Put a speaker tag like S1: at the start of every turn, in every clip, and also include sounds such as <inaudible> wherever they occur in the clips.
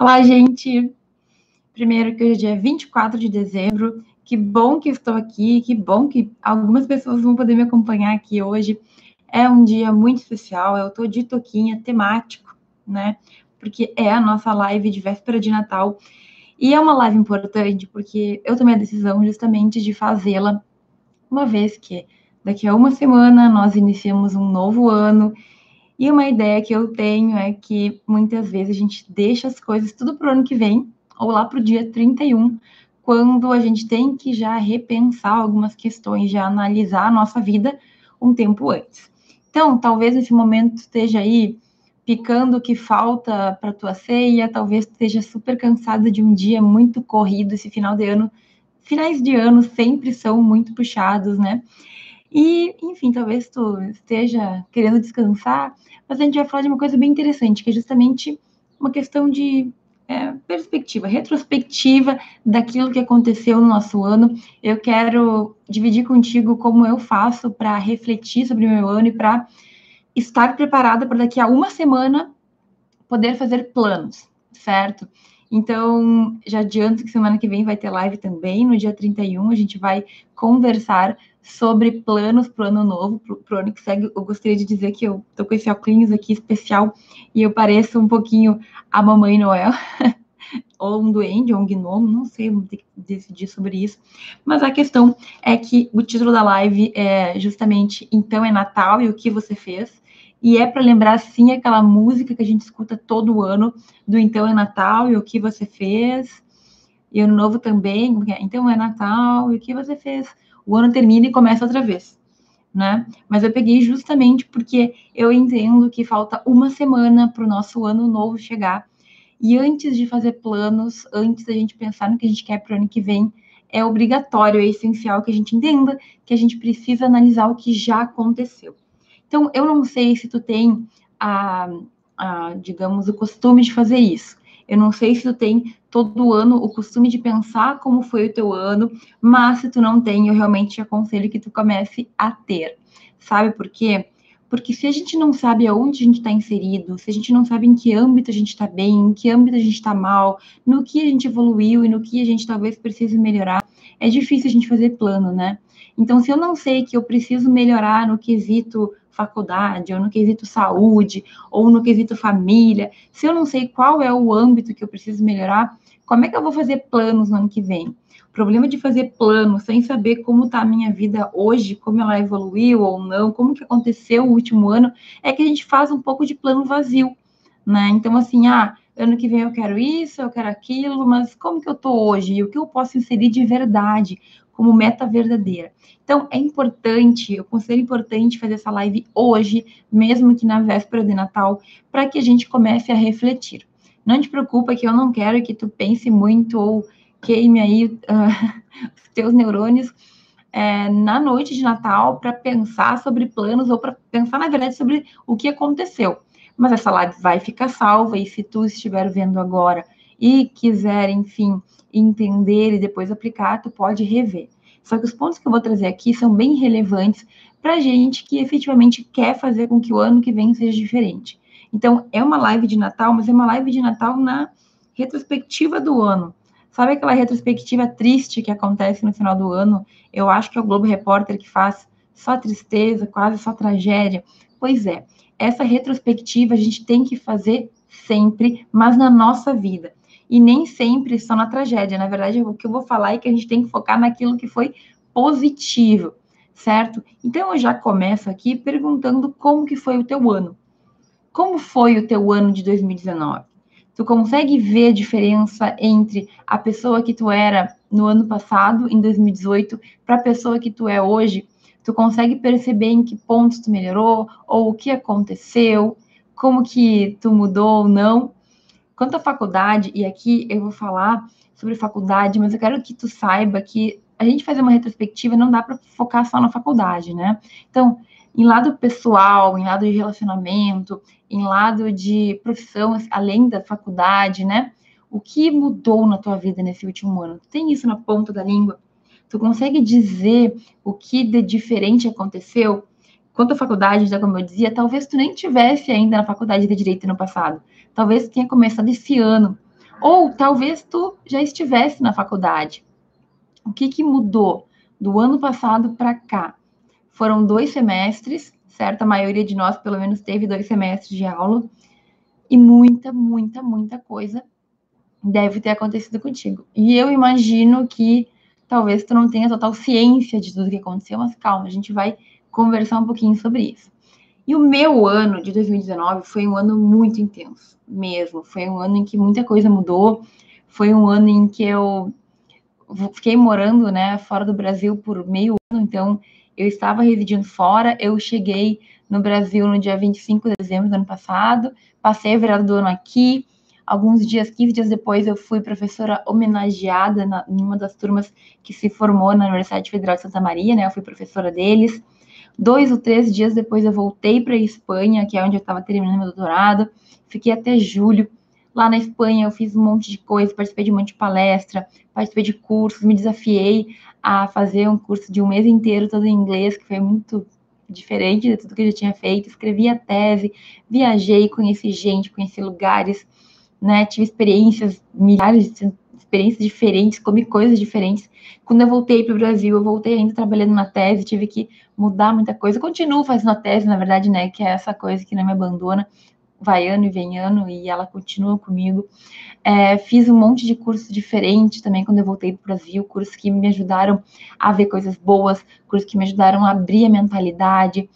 S1: Olá, gente! Primeiro que hoje é dia 24 de dezembro. Que bom que estou aqui, que bom que algumas pessoas vão poder me acompanhar aqui hoje. É um dia muito especial, eu estou de toquinha temático, né? Porque é a nossa live de véspera de Natal. E é uma live importante porque eu tomei a decisão justamente de fazê-la, uma vez que daqui a uma semana nós iniciamos um novo ano e uma ideia que eu tenho é que muitas vezes a gente deixa as coisas tudo para o ano que vem, ou lá para o dia 31, quando a gente tem que já repensar algumas questões, já analisar a nossa vida um tempo antes. Então, talvez esse momento esteja aí picando o que falta para tua ceia, talvez esteja super cansada de um dia muito corrido esse final de ano. Finais de ano sempre são muito puxados, né? E, enfim, talvez tu esteja querendo descansar, mas a gente vai falar de uma coisa bem interessante, que é justamente uma questão de é, perspectiva, retrospectiva daquilo que aconteceu no nosso ano. Eu quero dividir contigo como eu faço para refletir sobre o meu ano e para estar preparada para daqui a uma semana poder fazer planos, certo? Então, já adianto que semana que vem vai ter live também, no dia 31, a gente vai conversar sobre planos para o ano novo, para o ano que segue. Eu gostaria de dizer que eu tô com esse óculos aqui especial e eu pareço um pouquinho a Mamãe Noel, <laughs> ou um duende, ou um gnomo, não sei, vou ter que decidir sobre isso. Mas a questão é que o título da live é justamente Então é Natal e o que você fez. E é para lembrar, sim, aquela música que a gente escuta todo ano, do Então é Natal e o que você fez. E ano novo também, é? então é Natal e o que você fez o ano termina e começa outra vez, né? Mas eu peguei justamente porque eu entendo que falta uma semana para o nosso ano novo chegar. E antes de fazer planos, antes da gente pensar no que a gente quer para o ano que vem, é obrigatório, é essencial que a gente entenda que a gente precisa analisar o que já aconteceu. Então, eu não sei se tu tem a, a digamos, o costume de fazer isso. Eu não sei se tu tem todo ano o costume de pensar como foi o teu ano, mas se tu não tem, eu realmente te aconselho que tu comece a ter. Sabe por quê? Porque se a gente não sabe aonde a gente está inserido, se a gente não sabe em que âmbito a gente está bem, em que âmbito a gente está mal, no que a gente evoluiu e no que a gente talvez precise melhorar, é difícil a gente fazer plano, né? Então, se eu não sei que eu preciso melhorar no quesito faculdade, ou no quesito saúde, ou no quesito família, se eu não sei qual é o âmbito que eu preciso melhorar, como é que eu vou fazer planos no ano que vem? O problema de fazer planos sem saber como está a minha vida hoje, como ela evoluiu ou não, como que aconteceu o último ano, é que a gente faz um pouco de plano vazio, né? Então, assim, ah, ano que vem eu quero isso, eu quero aquilo, mas como que eu tô hoje? E o que eu posso inserir de verdade? como meta verdadeira. Então, é importante, eu considero importante fazer essa live hoje, mesmo que na véspera de Natal, para que a gente comece a refletir. Não te preocupa que eu não quero que tu pense muito ou queime aí uh, <laughs> os teus neurônios é, na noite de Natal para pensar sobre planos ou para pensar, na verdade, sobre o que aconteceu. Mas essa live vai ficar salva e se tu estiver vendo agora e quiser, enfim, entender e depois aplicar, tu pode rever. Só que os pontos que eu vou trazer aqui são bem relevantes para gente que efetivamente quer fazer com que o ano que vem seja diferente. Então, é uma live de Natal, mas é uma live de Natal na retrospectiva do ano. Sabe aquela retrospectiva triste que acontece no final do ano? Eu acho que é o Globo Repórter que faz só tristeza, quase só tragédia. Pois é, essa retrospectiva a gente tem que fazer sempre, mas na nossa vida e nem sempre só na tragédia. Na verdade, o que eu vou falar é que a gente tem que focar naquilo que foi positivo, certo? Então eu já começo aqui perguntando como que foi o teu ano. Como foi o teu ano de 2019? Tu consegue ver a diferença entre a pessoa que tu era no ano passado, em 2018, para a pessoa que tu é hoje? Tu consegue perceber em que pontos tu melhorou ou o que aconteceu, como que tu mudou ou não? Quanto à faculdade, e aqui eu vou falar sobre faculdade, mas eu quero que tu saiba que a gente fazer uma retrospectiva não dá para focar só na faculdade, né? Então, em lado pessoal, em lado de relacionamento, em lado de profissão, além da faculdade, né? O que mudou na tua vida nesse último ano? Tem isso na ponta da língua? Tu consegue dizer o que de diferente aconteceu? Quanto à faculdade, já como eu dizia, talvez tu nem tivesse ainda na faculdade de direito no passado. Talvez tenha começado esse ano. Ou talvez tu já estivesse na faculdade. O que, que mudou do ano passado para cá? Foram dois semestres, certo? A maioria de nós, pelo menos, teve dois semestres de aula. E muita, muita, muita coisa deve ter acontecido contigo. E eu imagino que talvez tu não tenha total ciência de tudo que aconteceu, mas calma, a gente vai conversar um pouquinho sobre isso. E o meu ano de 2019 foi um ano muito intenso, mesmo. Foi um ano em que muita coisa mudou. Foi um ano em que eu fiquei morando, né, fora do Brasil por meio ano, então eu estava residindo fora. Eu cheguei no Brasil no dia 25 de dezembro do ano passado, passei a virada do ano aqui, Alguns dias, 15 dias depois, eu fui professora homenageada na, em uma das turmas que se formou na Universidade Federal de Santa Maria, né? Eu fui professora deles. Dois ou três dias depois, eu voltei para a Espanha, que é onde eu estava terminando meu doutorado. Fiquei até julho. Lá na Espanha, eu fiz um monte de coisa, participei de um monte de palestra, participei de cursos, me desafiei a fazer um curso de um mês inteiro todo em inglês, que foi muito diferente de tudo que eu já tinha feito. Escrevi a tese, viajei, conheci gente, conheci lugares né? Tive experiências, milhares de experiências diferentes, comi coisas diferentes. Quando eu voltei para o Brasil, eu voltei ainda trabalhando na tese, tive que mudar muita coisa. Continuo fazendo a tese, na verdade, né? Que é essa coisa que não me abandona, vai ano e vem ano, e ela continua comigo. É, fiz um monte de cursos diferentes também quando eu voltei para o Brasil, cursos que me ajudaram a ver coisas boas, cursos que me ajudaram a abrir a mentalidade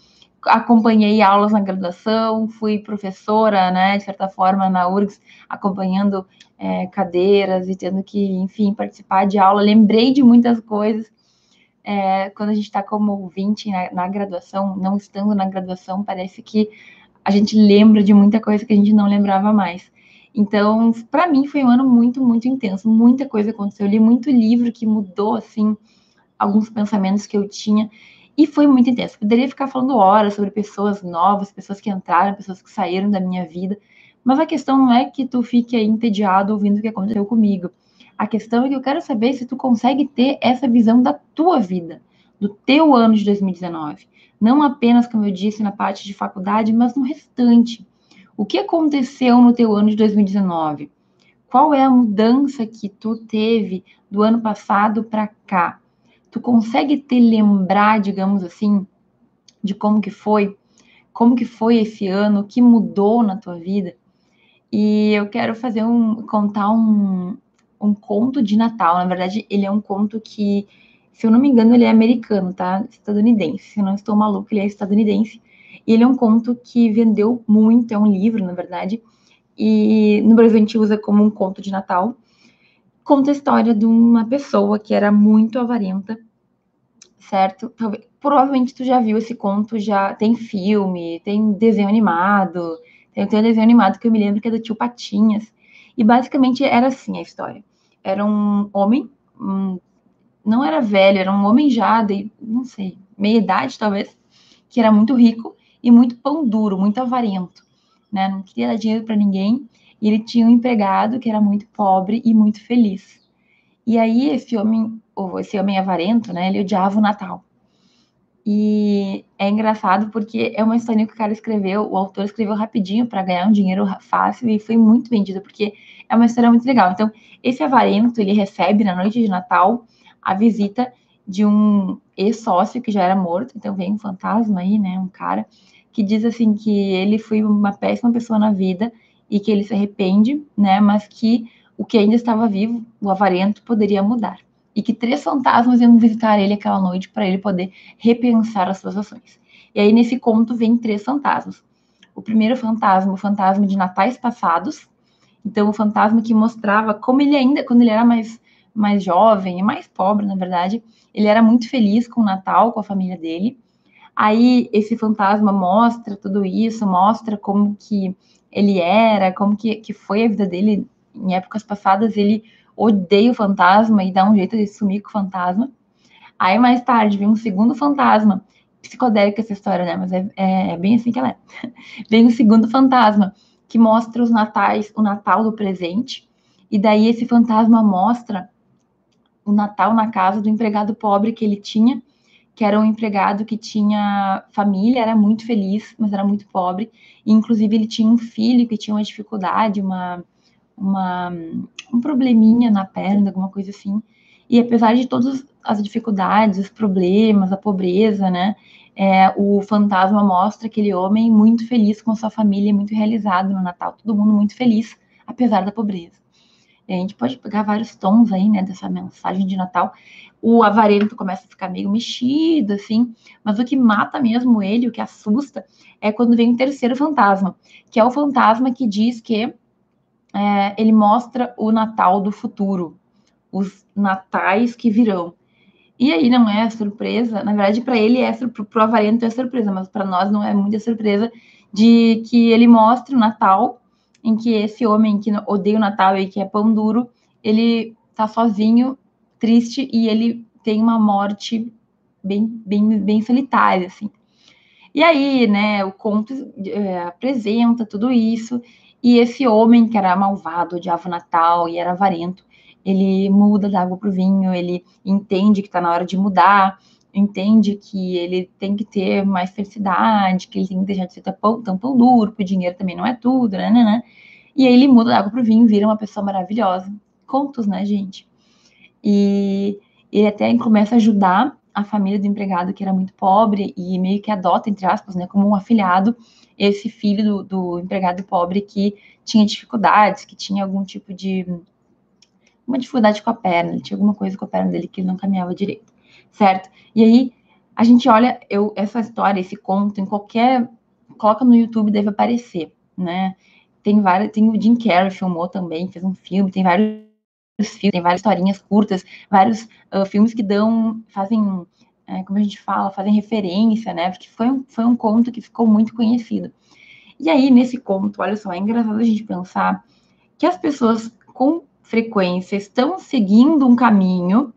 S1: acompanhei aulas na graduação, fui professora, né, de certa forma, na URGS, acompanhando é, cadeiras e tendo que, enfim, participar de aula. Lembrei de muitas coisas. É, quando a gente está como ouvinte na, na, graduação, não estando na graduação, parece que a gente lembra de muita coisa que a gente não lembrava mais. Então, para mim, foi um ano muito, muito intenso. Muita coisa aconteceu. Eu li muito livro que mudou, assim, alguns pensamentos que eu tinha. E foi muito intenso. Poderia ficar falando horas sobre pessoas novas, pessoas que entraram, pessoas que saíram da minha vida. Mas a questão não é que tu fique aí entediado ouvindo o que aconteceu comigo. A questão é que eu quero saber se tu consegue ter essa visão da tua vida, do teu ano de 2019. Não apenas, como eu disse, na parte de faculdade, mas no restante. O que aconteceu no teu ano de 2019? Qual é a mudança que tu teve do ano passado para cá? Tu consegue te lembrar, digamos assim, de como que foi, como que foi esse ano, o que mudou na tua vida. E eu quero fazer um contar um, um conto de Natal. Na verdade, ele é um conto que, se eu não me engano, ele é americano, tá? Estadunidense. Se eu não estou maluco, ele é estadunidense. E ele é um conto que vendeu muito, é um livro, na verdade. E no Brasil a gente usa como um conto de Natal conta a história de uma pessoa que era muito avarenta, certo? Talvez, provavelmente tu já viu esse conto, já tem filme, tem desenho animado, tem, tem um desenho animado que eu me lembro que é do tio Patinhas, e basicamente era assim a história. Era um homem, um, não era velho, era um homem já de, não sei, meia idade talvez, que era muito rico e muito pão duro, muito avarento, né? Não queria dar dinheiro para ninguém e ele tinha um empregado que era muito pobre e muito feliz. E aí esse homem, ou esse homem avarento, né, ele odiava o Natal. E é engraçado porque é uma história que o cara escreveu, o autor escreveu rapidinho para ganhar um dinheiro fácil e foi muito vendido porque é uma história muito legal. Então, esse avarento, ele recebe na noite de Natal a visita de um ex-sócio que já era morto, então vem um fantasma aí, né, um cara que diz assim que ele foi uma péssima pessoa na vida e que ele se arrepende, né? Mas que o que ainda estava vivo, o avarento, poderia mudar. E que três fantasmas iam visitar ele aquela noite para ele poder repensar as suas ações. E aí, nesse conto, vem três fantasmas. O primeiro fantasma, o fantasma de natais passados. Então, o fantasma que mostrava como ele ainda, quando ele era mais, mais jovem e mais pobre, na verdade, ele era muito feliz com o Natal, com a família dele. Aí, esse fantasma mostra tudo isso, mostra como que ele era, como que, que foi a vida dele em épocas passadas, ele odeia o fantasma e dá um jeito de sumir com o fantasma. Aí mais tarde vem um segundo fantasma, psicodélica essa história, né? Mas é, é, é bem assim que ela é. <laughs> vem um segundo fantasma que mostra os natais, o Natal do presente, e daí esse fantasma mostra o Natal na casa do empregado pobre que ele tinha, que era um empregado que tinha família, era muito feliz, mas era muito pobre. E, inclusive, ele tinha um filho que tinha uma dificuldade, uma, uma, um probleminha na perna, alguma coisa assim. E apesar de todas as dificuldades, os problemas, a pobreza, né? É, o fantasma mostra aquele homem muito feliz com sua família, muito realizado no Natal, todo mundo muito feliz, apesar da pobreza. E a gente pode pegar vários tons aí, né, dessa mensagem de Natal. O avarento começa a ficar meio mexido, assim, mas o que mata mesmo ele, o que assusta, é quando vem o terceiro fantasma, que é o fantasma que diz que é, ele mostra o Natal do futuro, os natais que virão. E aí não é surpresa, na verdade, para ele é para o avarento é surpresa, mas para nós não é muita surpresa de que ele mostre o Natal, em que esse homem que odeia o Natal e que é pão duro, ele tá sozinho, triste e ele tem uma morte bem, bem, bem solitária, assim. E aí, né, o conto é, apresenta tudo isso, e esse homem que era malvado, odiava o Natal e era avarento, ele muda da água para o vinho, ele entende que está na hora de mudar, entende que ele tem que ter mais felicidade, que ele tem que deixar de ser tão, tão pão duro, porque o dinheiro também não é tudo, né, né, né? E aí ele muda da água para o vinho, vira uma pessoa maravilhosa. Contos, né, gente? E ele até começa a ajudar a família do empregado que era muito pobre e meio que adota, entre aspas, né, como um afilhado, esse filho do, do empregado pobre que tinha dificuldades, que tinha algum tipo de uma dificuldade com a perna, ele tinha alguma coisa com a perna dele que ele não caminhava direito, certo? E aí a gente olha eu, essa história, esse conto em qualquer coloca no YouTube deve aparecer, né? Tem várias, tem o Jim Carrey filmou também, fez um filme, tem vários filmes, tem várias historinhas curtas, vários uh, filmes que dão, fazem, é, como a gente fala, fazem referência, né? Porque foi um, foi um conto que ficou muito conhecido. E aí, nesse conto, olha só, é engraçado a gente pensar que as pessoas com frequência estão seguindo um caminho,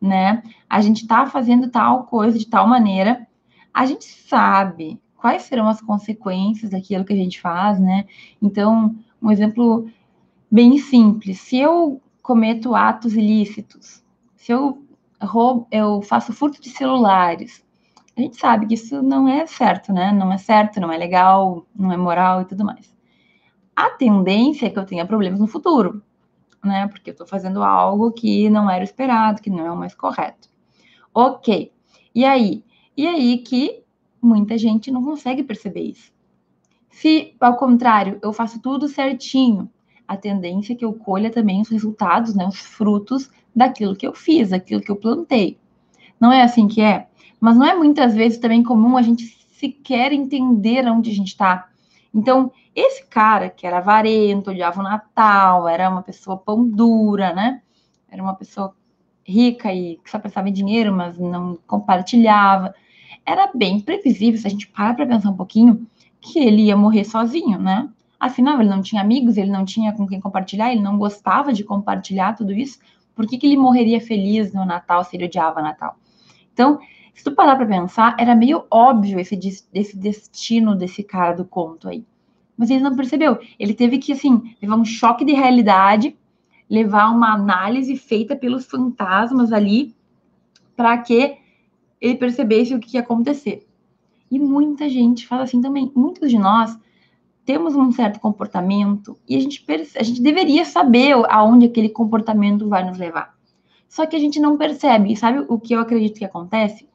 S1: né? A gente está fazendo tal coisa de tal maneira, a gente sabe quais serão as consequências daquilo que a gente faz, né? Então, um exemplo bem simples: se eu cometo atos ilícitos, se eu roubo, eu faço furto de celulares, a gente sabe que isso não é certo, né? Não é certo, não é legal, não é moral e tudo mais. A tendência é que eu tenha problemas no futuro, né? Porque eu estou fazendo algo que não era esperado, que não é o mais correto. Ok. E aí? E aí que muita gente não consegue perceber isso. Se, ao contrário, eu faço tudo certinho, a tendência é que eu colha também os resultados, né, os frutos daquilo que eu fiz, daquilo que eu plantei. Não é assim que é? Mas não é muitas vezes também comum a gente sequer entender onde a gente está. Então, esse cara que era avarento, odiava o Natal, era uma pessoa pão dura, né? Era uma pessoa rica e que só pensava em dinheiro, mas não compartilhava. Era bem previsível, se a gente para para pensar um pouquinho, que ele ia morrer sozinho, né? Afinal, ele não tinha amigos, ele não tinha com quem compartilhar, ele não gostava de compartilhar tudo isso. Por que, que ele morreria feliz no Natal se ele odiava Natal? Então, se tu parar para pensar, era meio óbvio esse, esse destino desse cara do conto aí. Mas ele não percebeu. Ele teve que, assim, levar um choque de realidade, levar uma análise feita pelos fantasmas ali, para que ele percebesse o que ia acontecer. E muita gente fala assim também. Muitos de nós temos um certo comportamento e a gente, a gente deveria saber aonde aquele comportamento vai nos levar. Só que a gente não percebe. Sabe o que eu acredito que acontece?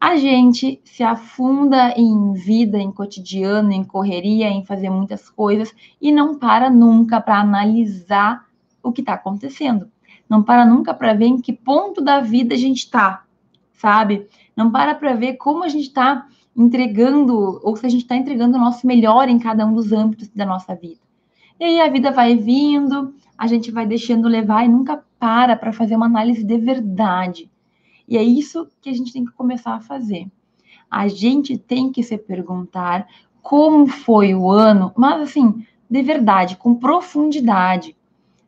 S1: A gente se afunda em vida, em cotidiano, em correria, em fazer muitas coisas e não para nunca para analisar o que está acontecendo. Não para nunca para ver em que ponto da vida a gente está, sabe? Não para para ver como a gente está entregando, ou se a gente está entregando o nosso melhor em cada um dos âmbitos da nossa vida. E aí a vida vai vindo, a gente vai deixando levar e nunca para para fazer uma análise de verdade. E é isso que a gente tem que começar a fazer. A gente tem que se perguntar como foi o ano, mas assim, de verdade, com profundidade,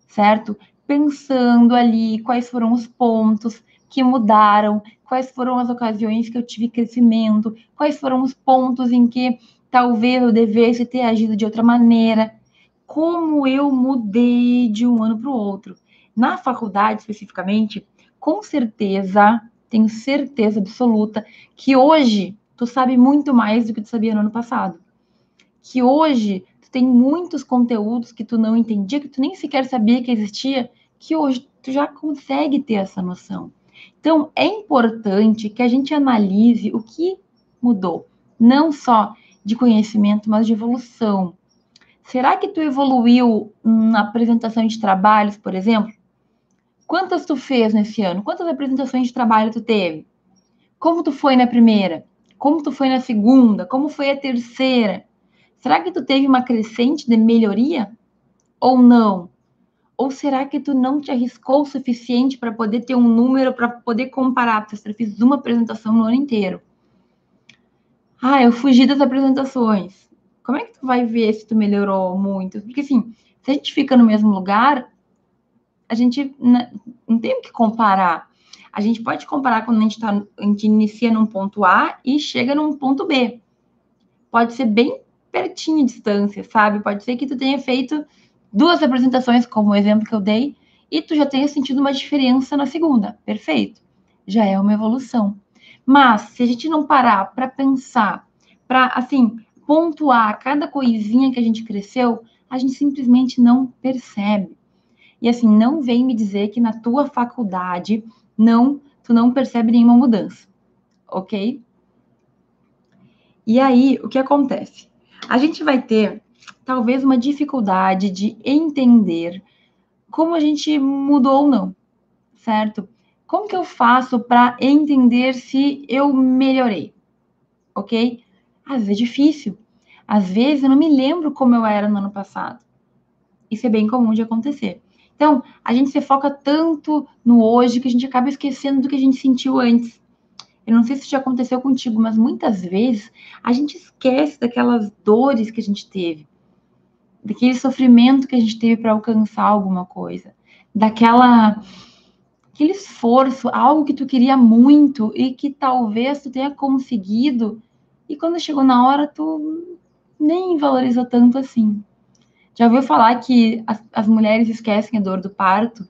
S1: certo? Pensando ali quais foram os pontos que mudaram, quais foram as ocasiões que eu tive crescimento, quais foram os pontos em que talvez eu devesse ter agido de outra maneira, como eu mudei de um ano para o outro. Na faculdade, especificamente, com certeza, tenho certeza absoluta que hoje tu sabe muito mais do que tu sabia no ano passado. Que hoje tu tem muitos conteúdos que tu não entendia, que tu nem sequer sabia que existia, que hoje tu já consegue ter essa noção. Então, é importante que a gente analise o que mudou, não só de conhecimento, mas de evolução. Será que tu evoluiu na apresentação de trabalhos, por exemplo? Quantas tu fez nesse ano? Quantas apresentações de trabalho tu teve? Como tu foi na primeira? Como tu foi na segunda? Como foi a terceira? Será que tu teve uma crescente de melhoria? Ou não? Ou será que tu não te arriscou o suficiente para poder ter um número para poder comparar? Porque eu fiz uma apresentação no ano inteiro. Ah, eu fugi das apresentações. Como é que tu vai ver se tu melhorou muito? Porque assim, se a gente fica no mesmo lugar, a gente não tem o que comparar. A gente pode comparar quando a gente, tá, a gente inicia num ponto A e chega num ponto B. Pode ser bem pertinho de distância, sabe? Pode ser que tu tenha feito duas apresentações, como o exemplo que eu dei, e tu já tenha sentido uma diferença na segunda. Perfeito. Já é uma evolução. Mas se a gente não parar para pensar, para assim, pontuar cada coisinha que a gente cresceu, a gente simplesmente não percebe. E assim, não vem me dizer que na tua faculdade não, tu não percebe nenhuma mudança. OK? E aí, o que acontece? A gente vai ter talvez uma dificuldade de entender como a gente mudou ou não, certo? Como que eu faço para entender se eu melhorei? Ok? Às vezes é difícil. Às vezes eu não me lembro como eu era no ano passado. Isso é bem comum de acontecer. Então, a gente se foca tanto no hoje que a gente acaba esquecendo do que a gente sentiu antes. Eu não sei se já aconteceu contigo, mas muitas vezes a gente esquece daquelas dores que a gente teve, daquele sofrimento que a gente teve para alcançar alguma coisa, daquela aquele esforço, algo que tu queria muito e que talvez tu tenha conseguido e quando chegou na hora tu nem valorizou tanto assim. Já ouviu falar que as, as mulheres esquecem a dor do parto?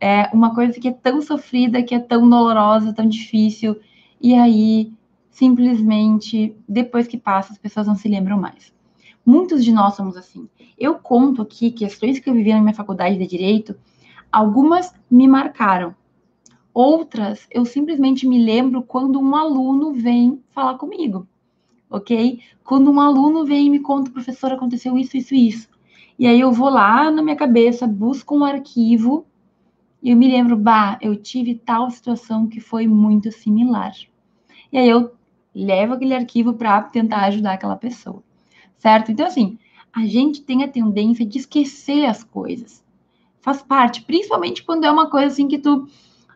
S1: É uma coisa que é tão sofrida, que é tão dolorosa, tão difícil, e aí simplesmente depois que passa as pessoas não se lembram mais. Muitos de nós somos assim. Eu conto aqui questões que eu vivi na minha faculdade de direito, algumas me marcaram. Outras, eu simplesmente me lembro quando um aluno vem falar comigo, ok? Quando um aluno vem e me conta, professor, aconteceu isso, isso, isso. E aí eu vou lá na minha cabeça, busco um arquivo e eu me lembro, bah, eu tive tal situação que foi muito similar. E aí eu levo aquele arquivo para tentar ajudar aquela pessoa certo? Então, assim, a gente tem a tendência de esquecer as coisas. Faz parte, principalmente quando é uma coisa assim que tu.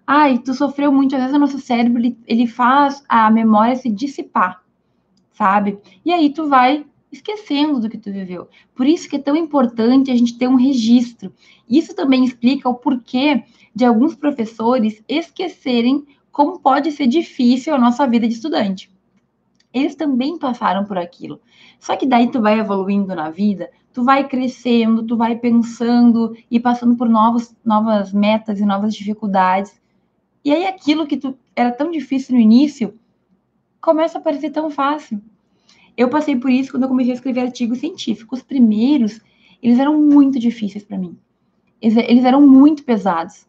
S1: Ai, tu sofreu muito, às vezes o nosso cérebro ele, ele faz a memória se dissipar, sabe? E aí tu vai esquecendo do que tu viveu. Por isso que é tão importante a gente ter um registro. Isso também explica o porquê de alguns professores esquecerem como pode ser difícil a nossa vida de estudante eles também passaram por aquilo. Só que daí tu vai evoluindo na vida, tu vai crescendo, tu vai pensando e passando por novos, novas metas e novas dificuldades. E aí aquilo que tu era tão difícil no início começa a parecer tão fácil. Eu passei por isso quando eu comecei a escrever artigos científicos. Os primeiros, eles eram muito difíceis para mim. Eles, eles eram muito pesados.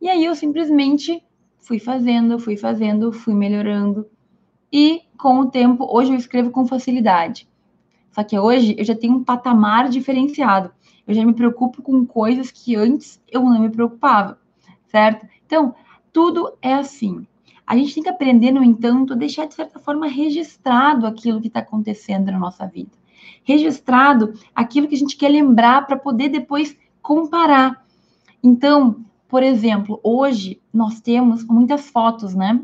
S1: E aí eu simplesmente fui fazendo, fui fazendo, fui melhorando e com o tempo, hoje eu escrevo com facilidade. Só que hoje eu já tenho um patamar diferenciado. Eu já me preocupo com coisas que antes eu não me preocupava, certo? Então, tudo é assim. A gente tem que aprender, no entanto, a deixar de certa forma registrado aquilo que está acontecendo na nossa vida. Registrado aquilo que a gente quer lembrar para poder depois comparar. Então, por exemplo, hoje nós temos muitas fotos, né?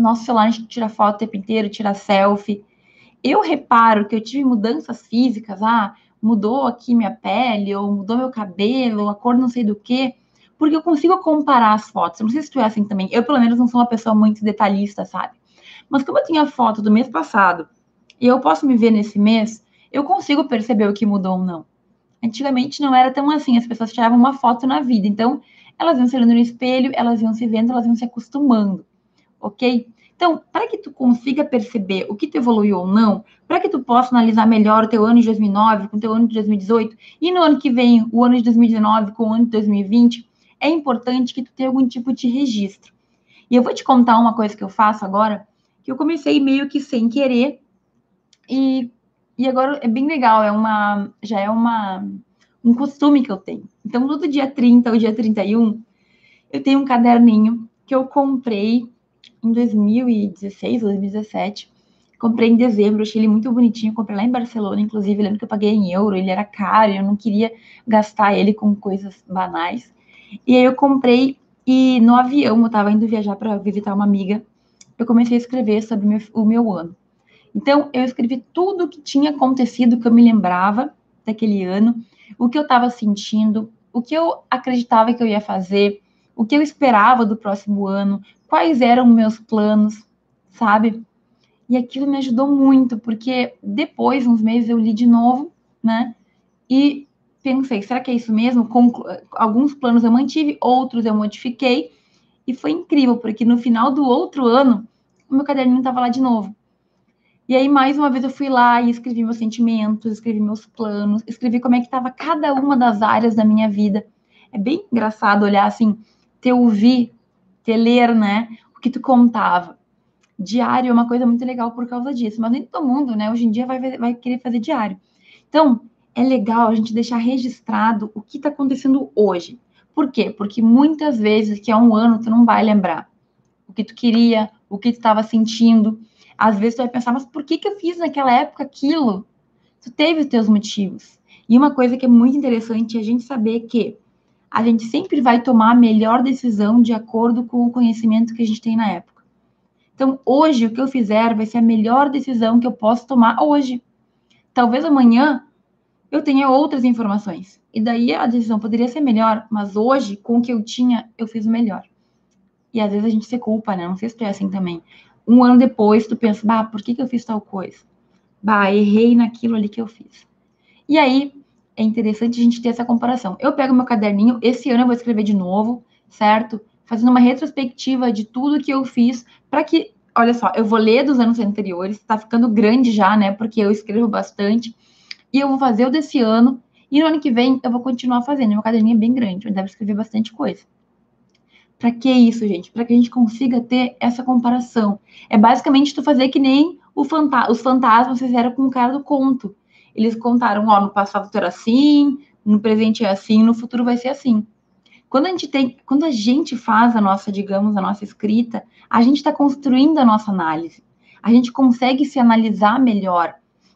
S1: Nosso celular a gente tira foto o tempo inteiro, tira selfie. Eu reparo que eu tive mudanças físicas, ah, mudou aqui minha pele, ou mudou meu cabelo, a cor não sei do que, porque eu consigo comparar as fotos. Eu não sei se tu é assim também. Eu, pelo menos, não sou uma pessoa muito detalhista, sabe? Mas como eu tinha foto do mês passado e eu posso me ver nesse mês, eu consigo perceber o que mudou ou não. Antigamente não era tão assim, as pessoas tiravam uma foto na vida, então elas iam se olhando no espelho, elas iam se vendo, elas iam se acostumando ok? Então, para que tu consiga perceber o que tu evoluiu ou não, para que tu possa analisar melhor o teu ano de 2009 com o teu ano de 2018 e no ano que vem, o ano de 2019 com o ano de 2020, é importante que tu tenha algum tipo de registro. E eu vou te contar uma coisa que eu faço agora, que eu comecei meio que sem querer e, e agora é bem legal, é uma já é uma um costume que eu tenho. Então, todo dia 30 ou dia 31, eu tenho um caderninho que eu comprei em 2016 ou 2017. Comprei em dezembro, achei ele muito bonitinho. Comprei lá em Barcelona, inclusive. Lembro que eu paguei em euro, ele era caro, eu não queria gastar ele com coisas banais. E aí eu comprei, e no avião, eu estava indo viajar para visitar uma amiga, eu comecei a escrever sobre meu, o meu ano. Então, eu escrevi tudo o que tinha acontecido, que eu me lembrava daquele ano, o que eu estava sentindo, o que eu acreditava que eu ia fazer, o que eu esperava do próximo ano, quais eram meus planos, sabe? E aquilo me ajudou muito, porque depois, uns meses, eu li de novo, né? E pensei, será que é isso mesmo? Com, alguns planos eu mantive, outros eu modifiquei. E foi incrível, porque no final do outro ano, o meu caderninho estava lá de novo. E aí, mais uma vez, eu fui lá e escrevi meus sentimentos, escrevi meus planos, escrevi como é que estava cada uma das áreas da minha vida. É bem engraçado olhar assim, te ouvir ter ler, né, o que tu contava. Diário é uma coisa muito legal por causa disso, mas nem todo mundo, né, hoje em dia vai, vai querer fazer diário. Então, é legal a gente deixar registrado o que está acontecendo hoje. Por quê? Porque muitas vezes, que há um ano, tu não vai lembrar o que tu queria, o que tu estava sentindo. Às vezes tu vai pensar, mas por que, que eu fiz naquela época aquilo? Tu teve os teus motivos. E uma coisa que é muito interessante é a gente saber que a gente sempre vai tomar a melhor decisão de acordo com o conhecimento que a gente tem na época. Então, hoje, o que eu fizer vai ser a melhor decisão que eu posso tomar hoje. Talvez amanhã eu tenha outras informações. E daí a decisão poderia ser melhor, mas hoje, com o que eu tinha, eu fiz o melhor. E às vezes a gente se culpa, né? Não sei se tu é assim também. Um ano depois, tu pensa, bah, por que, que eu fiz tal coisa? Bah, errei naquilo ali que eu fiz. E aí, é interessante a gente ter essa comparação. Eu pego meu caderninho, esse ano eu vou escrever de novo, certo? Fazendo uma retrospectiva de tudo que eu fiz, para que, olha só, eu vou ler dos anos anteriores, tá ficando grande já, né? Porque eu escrevo bastante, e eu vou fazer o desse ano, e no ano que vem eu vou continuar fazendo. Meu caderninho é bem grande, eu devo escrever bastante coisa. Para que isso, gente? Para que a gente consiga ter essa comparação. É basicamente tu fazer que nem fanta os fantasmas fizeram com o cara do conto eles contaram, ó, no passado era assim, no presente é assim, no futuro vai ser assim. Quando a gente tem, quando a gente faz a nossa, digamos, a nossa escrita, a gente está construindo a nossa análise. A gente consegue se analisar melhor.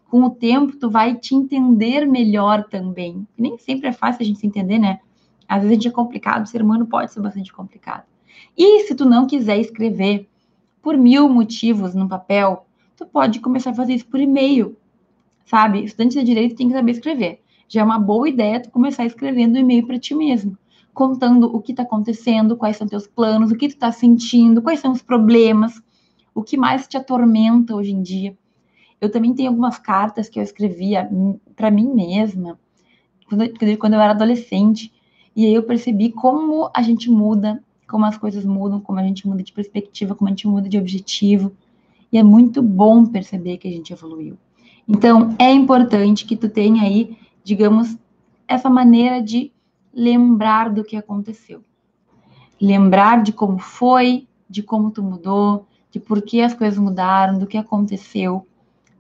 S1: Com o tempo, tu vai te entender melhor também. Nem sempre é fácil a gente se entender, né? Às vezes a gente é complicado, o ser humano pode ser bastante complicado. E se tu não quiser escrever por mil motivos no papel, tu pode começar a fazer isso por e-mail sabe? Estudante de direito tem que saber escrever. Já é uma boa ideia tu começar escrevendo um e-mail para ti mesmo, contando o que está acontecendo, quais são teus planos, o que tu está sentindo, quais são os problemas, o que mais te atormenta hoje em dia. Eu também tenho algumas cartas que eu escrevia para mim mesma, quando, quando eu era adolescente, e aí eu percebi como a gente muda, como as coisas mudam, como a gente muda de perspectiva, como a gente muda de objetivo. E é muito bom perceber que a gente evoluiu. Então, é importante que tu tenha aí, digamos, essa maneira de lembrar do que aconteceu. Lembrar de como foi, de como tu mudou, de por que as coisas mudaram, do que aconteceu,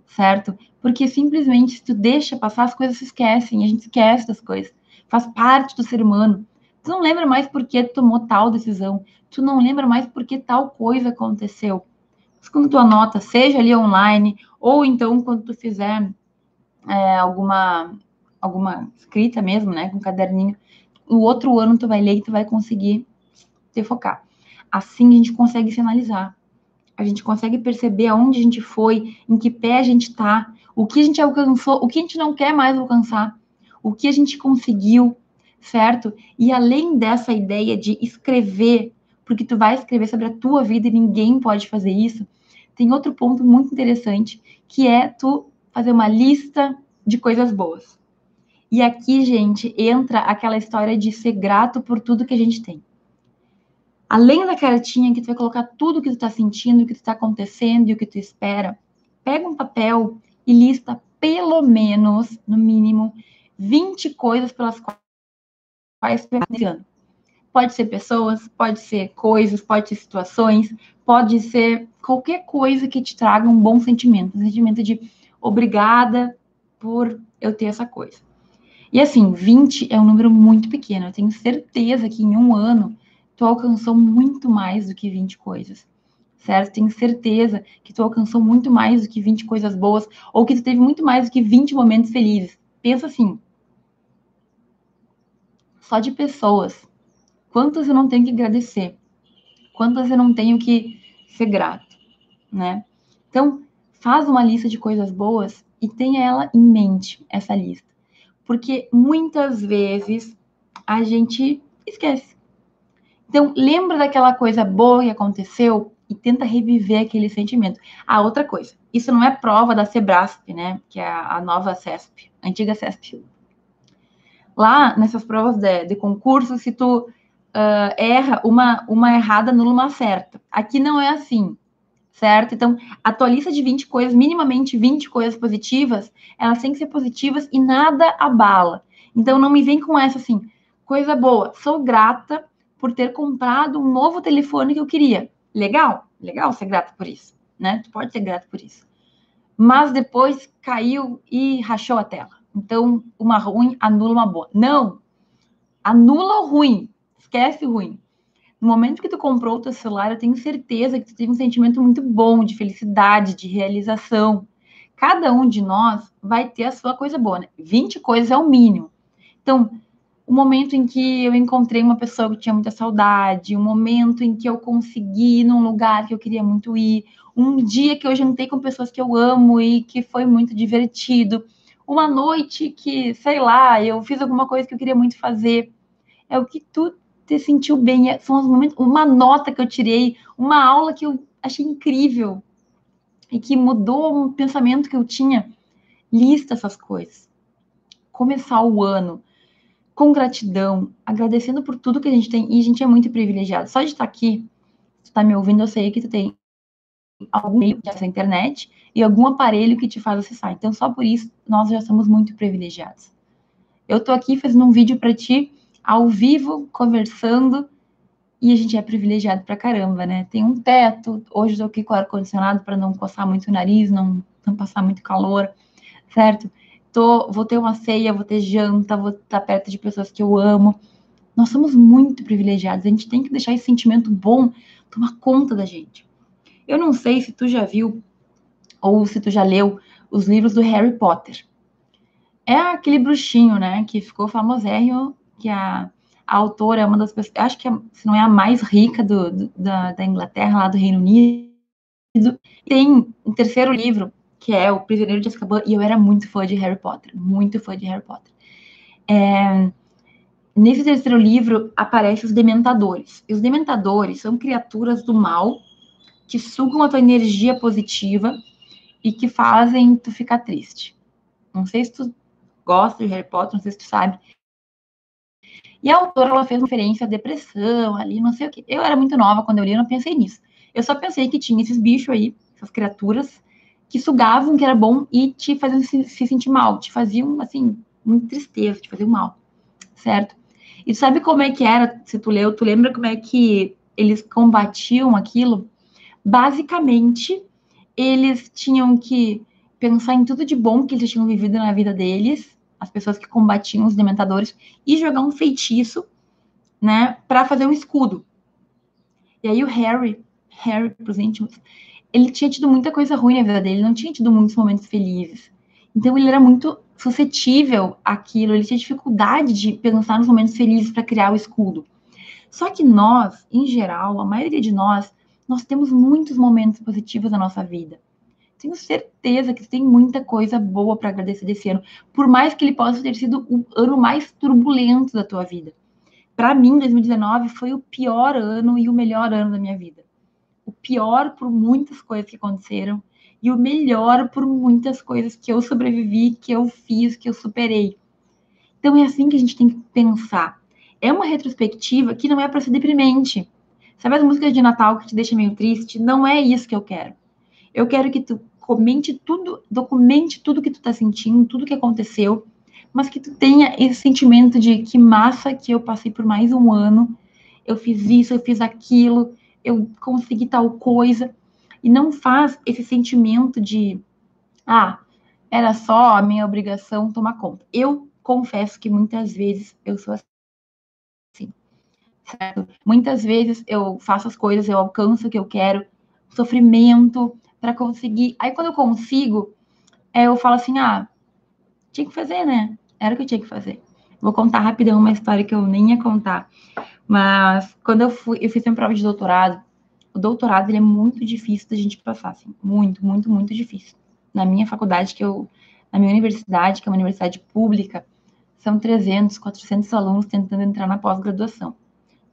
S1: certo? Porque simplesmente se tu deixa passar, as coisas se esquecem, a gente esquece das coisas. Faz parte do ser humano. Tu não lembra mais por que tu tomou tal decisão, tu não lembra mais por que tal coisa aconteceu. Quando tu anota, seja ali online, ou então quando tu fizer é, alguma, alguma escrita mesmo, né, com um caderninho, o outro ano tu vai ler e tu vai conseguir te focar. Assim a gente consegue se analisar. A gente consegue perceber aonde a gente foi, em que pé a gente está, o que a gente alcançou, o que a gente não quer mais alcançar, o que a gente conseguiu, certo? E além dessa ideia de escrever, porque tu vai escrever sobre a tua vida e ninguém pode fazer isso, tem outro ponto muito interessante, que é tu fazer uma lista de coisas boas. E aqui, gente, entra aquela história de ser grato por tudo que a gente tem. além da cartinha que tu vai colocar tudo que tu tá sentindo, o que tu tá acontecendo e o que tu espera, pega um papel e lista pelo menos, no mínimo, 20 coisas pelas quais tu está ano. Pode ser pessoas, pode ser coisas, pode ser situações, pode ser qualquer coisa que te traga um bom sentimento, um sentimento de obrigada por eu ter essa coisa. E assim, 20 é um número muito pequeno. Eu tenho certeza que em um ano tu alcançou muito mais do que 20 coisas. Certo? Tenho certeza que tu alcançou muito mais do que 20 coisas boas, ou que tu teve muito mais do que 20 momentos felizes. Pensa assim. Só de pessoas. Quantas eu não tenho que agradecer? Quantas eu não tenho que ser grato, né? Então, faz uma lista de coisas boas e tenha ela em mente, essa lista. Porque muitas vezes a gente esquece. Então, lembra daquela coisa boa que aconteceu e tenta reviver aquele sentimento. Ah, outra coisa, isso não é prova da Sebrasp, né? Que é a nova CESP, a antiga CESP. Lá, nessas provas de, de concurso, se tu uh, erra uma, uma errada, anula uma certa. Aqui não é assim certo? Então, a tua lista de 20 coisas, minimamente 20 coisas positivas, elas têm que ser positivas e nada abala. Então, não me vem com essa assim, coisa boa, sou grata por ter comprado um novo telefone que eu queria. Legal, legal ser grata por isso, né? Tu pode ser grato por isso. Mas depois caiu e rachou a tela. Então, uma ruim anula uma boa. Não! Anula o ruim. Esquece ruim. No momento que tu comprou o teu celular, eu tenho certeza que tu teve um sentimento muito bom de felicidade, de realização. Cada um de nós vai ter a sua coisa boa, né? 20 coisas é o mínimo. Então, o momento em que eu encontrei uma pessoa que tinha muita saudade, o momento em que eu consegui ir num lugar que eu queria muito ir, um dia que eu jantei com pessoas que eu amo e que foi muito divertido, uma noite que, sei lá, eu fiz alguma coisa que eu queria muito fazer. É o que tu te sentiu bem. É, são os momentos, uma nota que eu tirei, uma aula que eu achei incrível e que mudou um pensamento que eu tinha. Lista essas coisas. Começar o ano com gratidão, agradecendo por tudo que a gente tem. E a gente é muito privilegiado. Só de estar aqui, tu tá me ouvindo, eu sei que tu tem algum meio de internet e algum aparelho que te faz acessar. Então, só por isso, nós já somos muito privilegiados. Eu tô aqui fazendo um vídeo para ti ao vivo, conversando, e a gente é privilegiado pra caramba, né? Tem um teto, hoje eu tô aqui com ar-condicionado para não coçar muito o nariz, não, não passar muito calor, certo? Tô, vou ter uma ceia, vou ter janta, vou estar perto de pessoas que eu amo. Nós somos muito privilegiados, a gente tem que deixar esse sentimento bom tomar conta da gente. Eu não sei se tu já viu ou se tu já leu os livros do Harry Potter. É aquele bruxinho, né, que ficou famosérrimo que a, a autora é uma das pessoas, acho que é, se não é a mais rica do, do, da, da Inglaterra, lá do Reino Unido. Tem um terceiro livro, que é O Prisioneiro de Azkaban, e eu era muito fã de Harry Potter, muito fã de Harry Potter. É, nesse terceiro livro aparecem os dementadores. E os dementadores são criaturas do mal que sugam a tua energia positiva e que fazem tu ficar triste. Não sei se tu gosta de Harry Potter, não sei se tu sabe, e a autora ela fez referência à depressão, ali, não sei o quê. Eu era muito nova quando eu li, eu não pensei nisso. Eu só pensei que tinha esses bichos aí, essas criaturas, que sugavam, que era bom e te faziam se, se sentir mal, te faziam, assim, muita tristeza, te faziam mal, certo? E sabe como é que era, se tu leu, tu lembra como é que eles combatiam aquilo? Basicamente, eles tinham que pensar em tudo de bom que eles tinham vivido na vida deles, as pessoas que combatiam os dementadores, e jogar um feitiço, né, para fazer um escudo. E aí o Harry, Harry pros íntimos, ele tinha tido muita coisa ruim na vida dele, não tinha tido muitos momentos felizes. Então ele era muito suscetível àquilo, ele tinha dificuldade de pensar nos momentos felizes para criar o escudo. Só que nós, em geral, a maioria de nós, nós temos muitos momentos positivos na nossa vida tenho certeza que tem muita coisa boa para agradecer desse ano, por mais que ele possa ter sido o ano mais turbulento da tua vida. Para mim, 2019 foi o pior ano e o melhor ano da minha vida. O pior por muitas coisas que aconteceram e o melhor por muitas coisas que eu sobrevivi, que eu fiz, que eu superei. Então é assim que a gente tem que pensar. É uma retrospectiva que não é para ser deprimente. Sabe as músicas de Natal que te deixam meio triste? Não é isso que eu quero. Eu quero que tu comente tudo, documente tudo que tu tá sentindo, tudo que aconteceu, mas que tu tenha esse sentimento de que massa que eu passei por mais um ano, eu fiz isso, eu fiz aquilo, eu consegui tal coisa, e não faz esse sentimento de, ah, era só a minha obrigação tomar conta. Eu confesso que muitas vezes eu sou assim. Certo? Muitas vezes eu faço as coisas, eu alcanço o que eu quero, sofrimento para conseguir. Aí quando eu consigo, é, eu falo assim: ah, tinha que fazer, né? Era o que eu tinha que fazer. Vou contar rapidão uma história que eu nem ia contar. Mas quando eu fui, eu fiz minha prova de doutorado. O doutorado ele é muito difícil da gente passar, assim, muito, muito, muito difícil na minha faculdade, que eu, na minha universidade, que é uma universidade pública, são 300, 400 alunos tentando entrar na pós-graduação,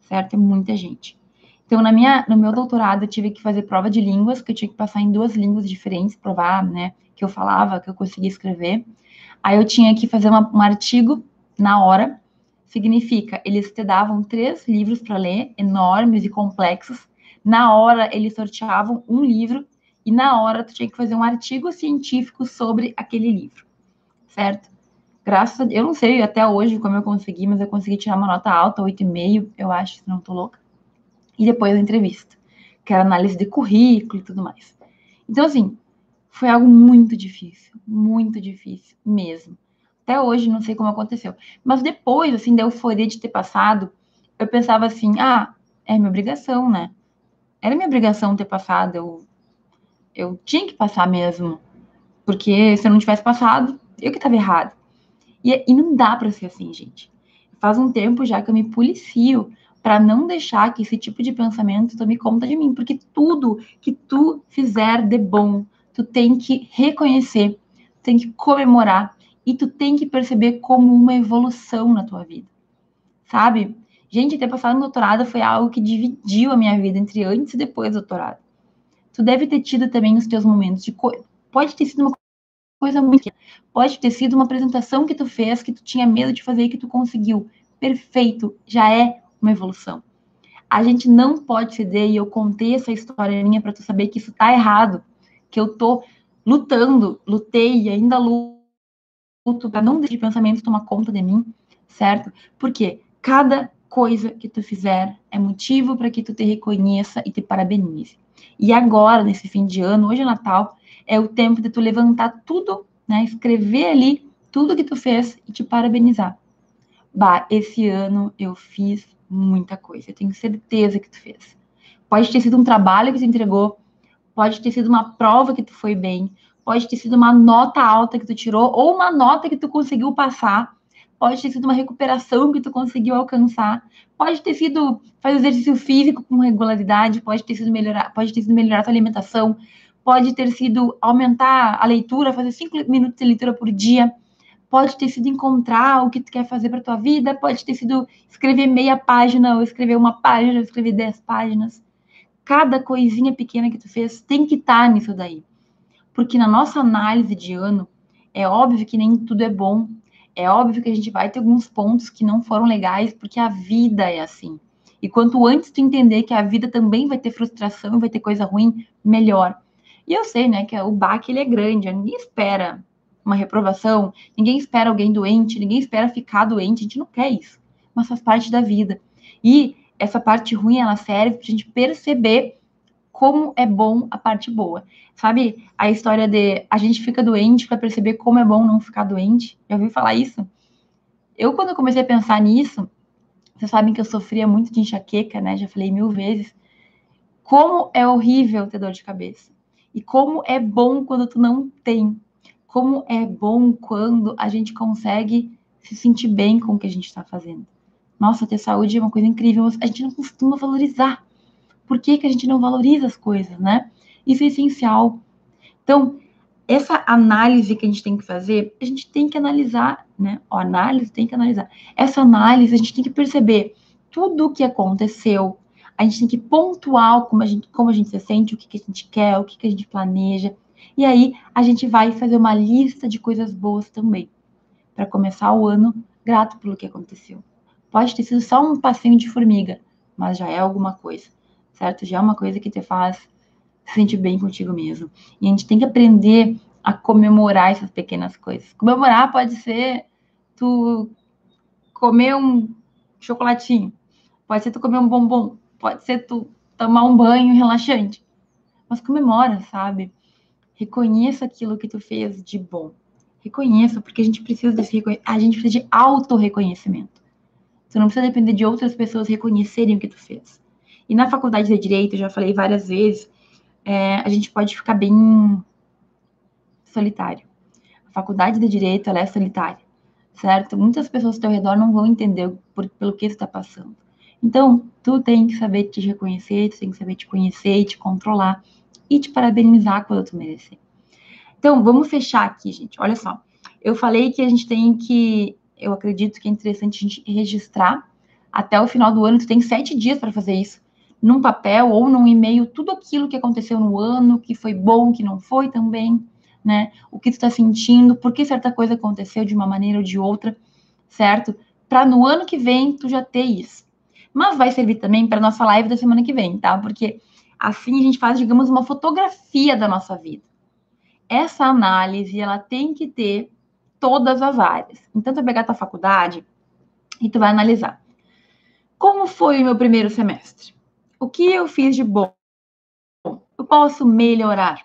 S1: certo? É muita gente. Então, na minha, no meu doutorado, eu tive que fazer prova de línguas, que eu tinha que passar em duas línguas diferentes, provar, né, que eu falava, que eu conseguia escrever. Aí eu tinha que fazer uma, um artigo na hora, significa, eles te davam três livros para ler, enormes e complexos. Na hora, eles sorteavam um livro e na hora tu tinha que fazer um artigo científico sobre aquele livro, certo? Graças a eu não sei até hoje como eu consegui, mas eu consegui tirar uma nota alta, 8,5, eu acho, se não tô louca. E depois a entrevista, que era análise de currículo e tudo mais. Então, assim, foi algo muito difícil, muito difícil mesmo. Até hoje não sei como aconteceu. Mas depois, assim, da euforia de ter passado, eu pensava assim, ah, é minha obrigação, né? Era minha obrigação ter passado, eu eu tinha que passar mesmo. Porque se eu não tivesse passado, eu que estava errado. E, e não dá para ser assim, gente. Faz um tempo já que eu me policio para não deixar que esse tipo de pensamento tome conta de mim, porque tudo que tu fizer de bom, tu tem que reconhecer, tem que comemorar e tu tem que perceber como uma evolução na tua vida. Sabe? Gente, ter passado no doutorado foi algo que dividiu a minha vida entre antes e depois do doutorado tu deve ter tido também os teus momentos de co... pode ter sido uma coisa muito pode ter sido uma apresentação que tu fez que tu tinha medo de fazer e que tu conseguiu perfeito já é uma evolução a gente não pode ceder e eu contei essa história minha para tu saber que isso tá errado que eu tô lutando lutei e ainda luto para não deixar de pensamento tomar conta de mim certo porque cada coisa que tu fizer é motivo para que tu te reconheça e te parabenize e agora, nesse fim de ano, hoje é Natal, é o tempo de tu levantar tudo, né? Escrever ali tudo que tu fez e te parabenizar. Bah, esse ano eu fiz muita coisa. Eu tenho certeza que tu fez. Pode ter sido um trabalho que tu entregou, pode ter sido uma prova que tu foi bem, pode ter sido uma nota alta que tu tirou ou uma nota que tu conseguiu passar pode ter sido uma recuperação que tu conseguiu alcançar, pode ter sido fazer exercício físico com regularidade, pode ter sido melhorar, pode ter sido melhorar a tua alimentação, pode ter sido aumentar a leitura, fazer cinco minutos de leitura por dia, pode ter sido encontrar o que tu quer fazer para tua vida, pode ter sido escrever meia página ou escrever uma página, ou escrever dez páginas. Cada coisinha pequena que tu fez tem que estar tá nisso daí. Porque na nossa análise de ano, é óbvio que nem tudo é bom, é óbvio que a gente vai ter alguns pontos que não foram legais, porque a vida é assim. E quanto antes tu entender que a vida também vai ter frustração, vai ter coisa ruim, melhor. E eu sei, né, que o baque ele é grande, ninguém espera uma reprovação, ninguém espera alguém doente, ninguém espera ficar doente, a gente não quer isso. Mas faz parte da vida. E essa parte ruim, ela serve para a gente perceber como é bom a parte boa. Sabe a história de a gente fica doente para perceber como é bom não ficar doente? Já ouviu falar isso? Eu, quando comecei a pensar nisso, vocês sabem que eu sofria muito de enxaqueca, né? Já falei mil vezes. Como é horrível ter dor de cabeça. E como é bom quando tu não tem. Como é bom quando a gente consegue se sentir bem com o que a gente está fazendo. Nossa, ter saúde é uma coisa incrível, mas a gente não costuma valorizar por que, que a gente não valoriza as coisas, né? Isso é essencial. Então, essa análise que a gente tem que fazer, a gente tem que analisar, né? O análise tem que analisar. Essa análise, a gente tem que perceber tudo o que aconteceu, a gente tem que pontuar como a gente, como a gente se sente, o que, que a gente quer, o que, que a gente planeja. E aí, a gente vai fazer uma lista de coisas boas também, para começar o ano grato pelo que aconteceu. Pode ter sido só um passeio de formiga, mas já é alguma coisa certo? Já é uma coisa que te faz se sentir bem contigo mesmo. E a gente tem que aprender a comemorar essas pequenas coisas. Comemorar pode ser tu comer um chocolatinho, pode ser tu comer um bombom, pode ser tu tomar um banho relaxante. Mas comemora, sabe? Reconheça aquilo que tu fez de bom. Reconheça, porque a gente precisa desse a gente precisa de auto-reconhecimento. Tu não precisa depender de outras pessoas reconhecerem o que tu fez. E na faculdade de Direito, já falei várias vezes, é, a gente pode ficar bem solitário. A faculdade de Direito, ela é solitária, certo? Muitas pessoas ao teu redor não vão entender por, pelo que tu está passando. Então, tu tem que saber te reconhecer, tu tem que saber te conhecer e te controlar e te parabenizar quando tu merecer. Então, vamos fechar aqui, gente. Olha só. Eu falei que a gente tem que, eu acredito que é interessante a gente registrar até o final do ano. Tu tem sete dias para fazer isso, num papel ou num e-mail, tudo aquilo que aconteceu no ano, que foi bom, que não foi também, né? O que tu está sentindo, por que certa coisa aconteceu de uma maneira ou de outra, certo? Para no ano que vem tu já ter isso. Mas vai servir também para nossa live da semana que vem, tá? Porque Assim, a gente faz, digamos, uma fotografia da nossa vida. Essa análise, ela tem que ter todas as áreas. Então, tu vai pegar a tua faculdade e tu vai analisar. Como foi o meu primeiro semestre? O que eu fiz de bom? Eu posso melhorar?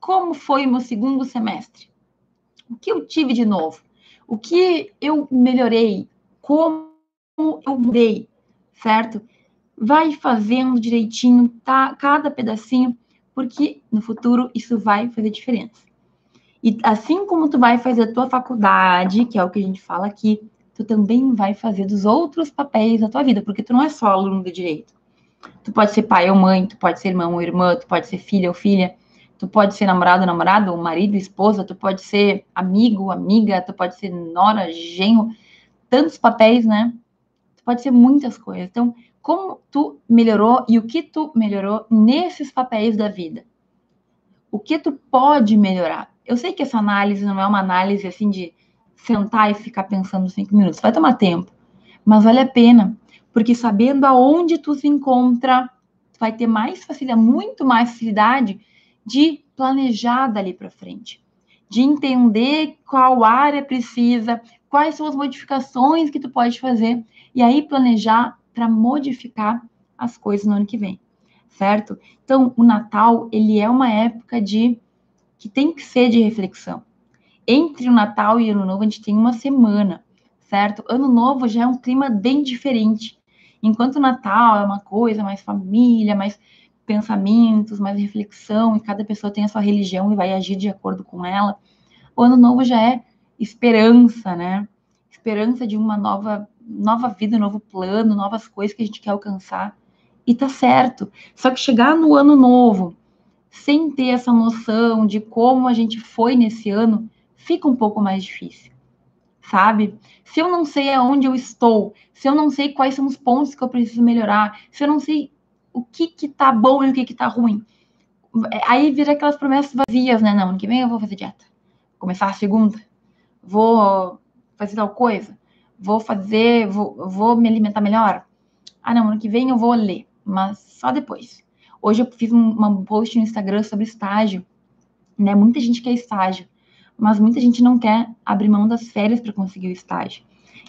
S1: Como foi o meu segundo semestre? O que eu tive de novo? O que eu melhorei? Como eu mudei? Certo? Vai fazendo direitinho, tá? Cada pedacinho, porque no futuro isso vai fazer diferença. E assim como tu vai fazer a tua faculdade, que é o que a gente fala aqui, tu também vai fazer dos outros papéis da tua vida, porque tu não é só aluno de direito. Tu pode ser pai ou mãe, tu pode ser irmão ou irmã, tu pode ser filha ou filha, tu pode ser namorado ou namorada, ou marido, esposa, tu pode ser amigo, amiga, tu pode ser nora, genro, tantos papéis, né? Tu pode ser muitas coisas. Então, como tu melhorou e o que tu melhorou nesses papéis da vida. O que tu pode melhorar? Eu sei que essa análise não é uma análise assim de sentar e ficar pensando cinco minutos. Vai tomar tempo, mas vale a pena, porque sabendo aonde tu se encontra, tu vai ter mais facilidade, muito mais facilidade de planejar dali para frente, de entender qual área precisa, quais são as modificações que tu pode fazer e aí planejar para modificar as coisas no ano que vem, certo? Então, o Natal, ele é uma época de que tem que ser de reflexão. Entre o Natal e o Ano Novo, a gente tem uma semana, certo? Ano Novo já é um clima bem diferente. Enquanto o Natal é uma coisa mais família, mais pensamentos, mais reflexão, e cada pessoa tem a sua religião e vai agir de acordo com ela. O Ano Novo já é esperança, né? Esperança de uma nova nova vida, novo plano, novas coisas que a gente quer alcançar. E tá certo. Só que chegar no ano novo, sem ter essa noção de como a gente foi nesse ano, fica um pouco mais difícil. Sabe? Se eu não sei aonde eu estou, se eu não sei quais são os pontos que eu preciso melhorar, se eu não sei o que que tá bom e o que que tá ruim, aí vira aquelas promessas vazias, né? Não, ano que vem eu vou fazer dieta. Vou começar a segunda. Vou fazer tal coisa vou fazer, vou, vou me alimentar melhor. Ah, não, ano que vem eu vou ler, mas só depois. Hoje eu fiz um, post no Instagram sobre estágio, né? Muita gente quer estágio, mas muita gente não quer abrir mão das férias para conseguir o estágio.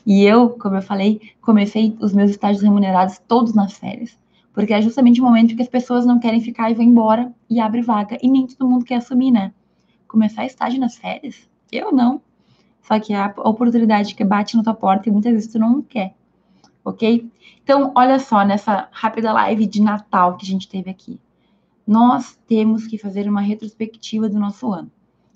S1: E eu, como eu falei, comecei os meus estágios remunerados todos nas férias, porque é justamente o momento que as pessoas não querem ficar e vão embora e abre vaga, e nem todo mundo quer assumir, né? Começar estágio nas férias? Eu não. Só que é a oportunidade que bate na tua porta e muitas vezes tu não quer, ok? Então, olha só, nessa rápida live de Natal que a gente teve aqui. Nós temos que fazer uma retrospectiva do nosso ano,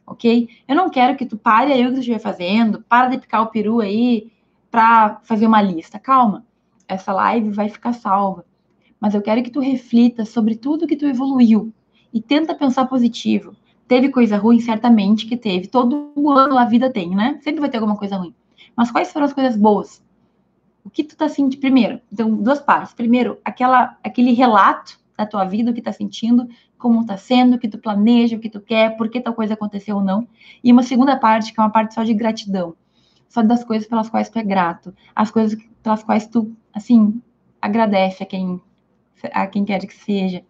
S1: ok? Eu não quero que tu pare aí o que tu estiver fazendo, para de picar o peru aí para fazer uma lista. Calma, essa live vai ficar salva. Mas eu quero que tu reflita sobre tudo que tu evoluiu e tenta pensar positivo. Teve coisa ruim, certamente que teve. Todo ano a vida tem, né? Sempre vai ter alguma coisa ruim. Mas quais foram as coisas boas? O que tu tá sentindo? Primeiro, então, duas partes. Primeiro, aquela, aquele relato da tua vida, o que tá sentindo, como tá sendo, o que tu planeja, o que tu quer, por que tal coisa aconteceu ou não. E uma segunda parte, que é uma parte só de gratidão. Só das coisas pelas quais tu é grato. As coisas pelas quais tu, assim, agradece a quem a quem quer que seja,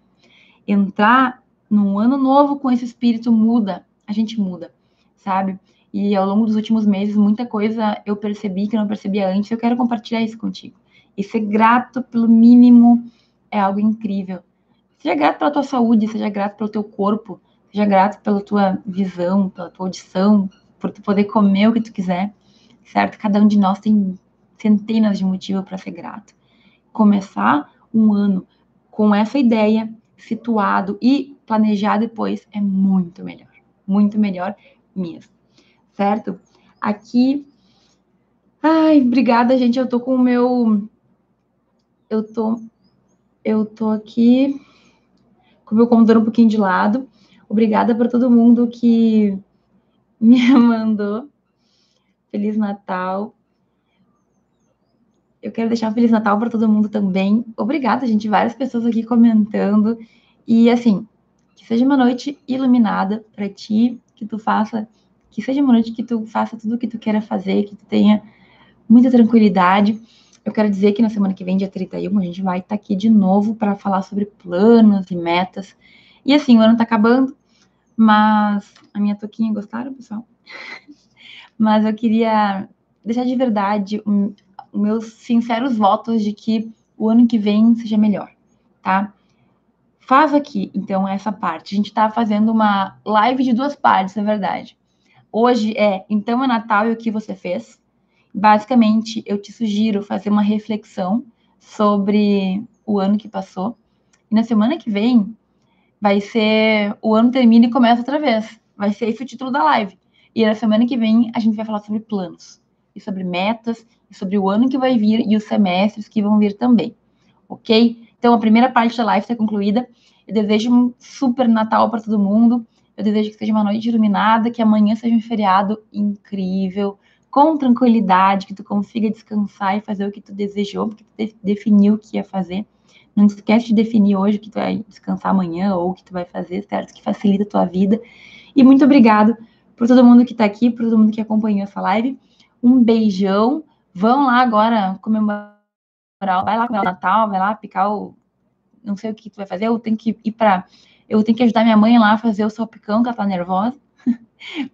S1: entrar num ano novo com esse espírito muda, a gente muda, sabe? E ao longo dos últimos meses, muita coisa eu percebi que eu não percebia antes, eu quero compartilhar isso contigo. E ser grato pelo mínimo é algo incrível. Seja grato pela tua saúde, seja grato pelo teu corpo, seja grato pela tua visão, pela tua audição, por tu poder comer o que tu quiser, certo? Cada um de nós tem centenas de motivos para ser grato. Começar um ano com essa ideia, situado e planejar depois é muito melhor. Muito melhor mesmo. Certo? Aqui. Ai, obrigada, gente. Eu tô com o meu. Eu tô. Eu tô aqui com o meu computador um pouquinho de lado. Obrigada para todo mundo que <laughs> me mandou. Feliz Natal. Eu quero deixar um Feliz Natal para todo mundo também. Obrigada, gente. Várias pessoas aqui comentando. E assim, que seja uma noite iluminada para ti, que tu faça, que seja uma noite que tu faça tudo o que tu queira fazer, que tu tenha muita tranquilidade. Eu quero dizer que na semana que vem, dia 31, a gente vai estar tá aqui de novo para falar sobre planos e metas. E assim, o ano está acabando, mas a minha toquinha gostaram, pessoal? <laughs> mas eu queria deixar de verdade meus sinceros votos de que o ano que vem seja melhor, tá? Faz aqui, então, essa parte. A gente está fazendo uma live de duas partes, na verdade. Hoje é Então é Natal e o que você fez. Basicamente, eu te sugiro fazer uma reflexão sobre o ano que passou. E na semana que vem vai ser o ano termina e começa outra vez. Vai ser esse o título da live. E na semana que vem a gente vai falar sobre planos e sobre metas sobre o ano que vai vir e os semestres que vão vir também, ok? Então, a primeira parte da live está concluída. Eu desejo um super Natal para todo mundo. Eu desejo que seja uma noite iluminada, que amanhã seja um feriado incrível, com tranquilidade, que tu consiga descansar e fazer o que tu desejou, porque tu definiu o que ia fazer. Não esquece de definir hoje o que tu vai descansar amanhã ou o que tu vai fazer, certo? Que facilita a tua vida. E muito obrigado por todo mundo que está aqui, por todo mundo que acompanhou essa live. Um beijão. Vão lá agora comemorar, vai lá comemorar o Natal, vai lá picar o. Não sei o que tu vai fazer, eu tenho que ir para. Eu tenho que ajudar minha mãe lá a fazer o salpicão, que ela tá nervosa. <laughs>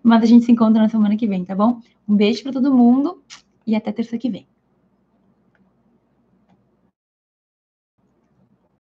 S1: Mas a gente se encontra na semana que vem, tá bom? Um beijo para todo mundo e até terça que vem.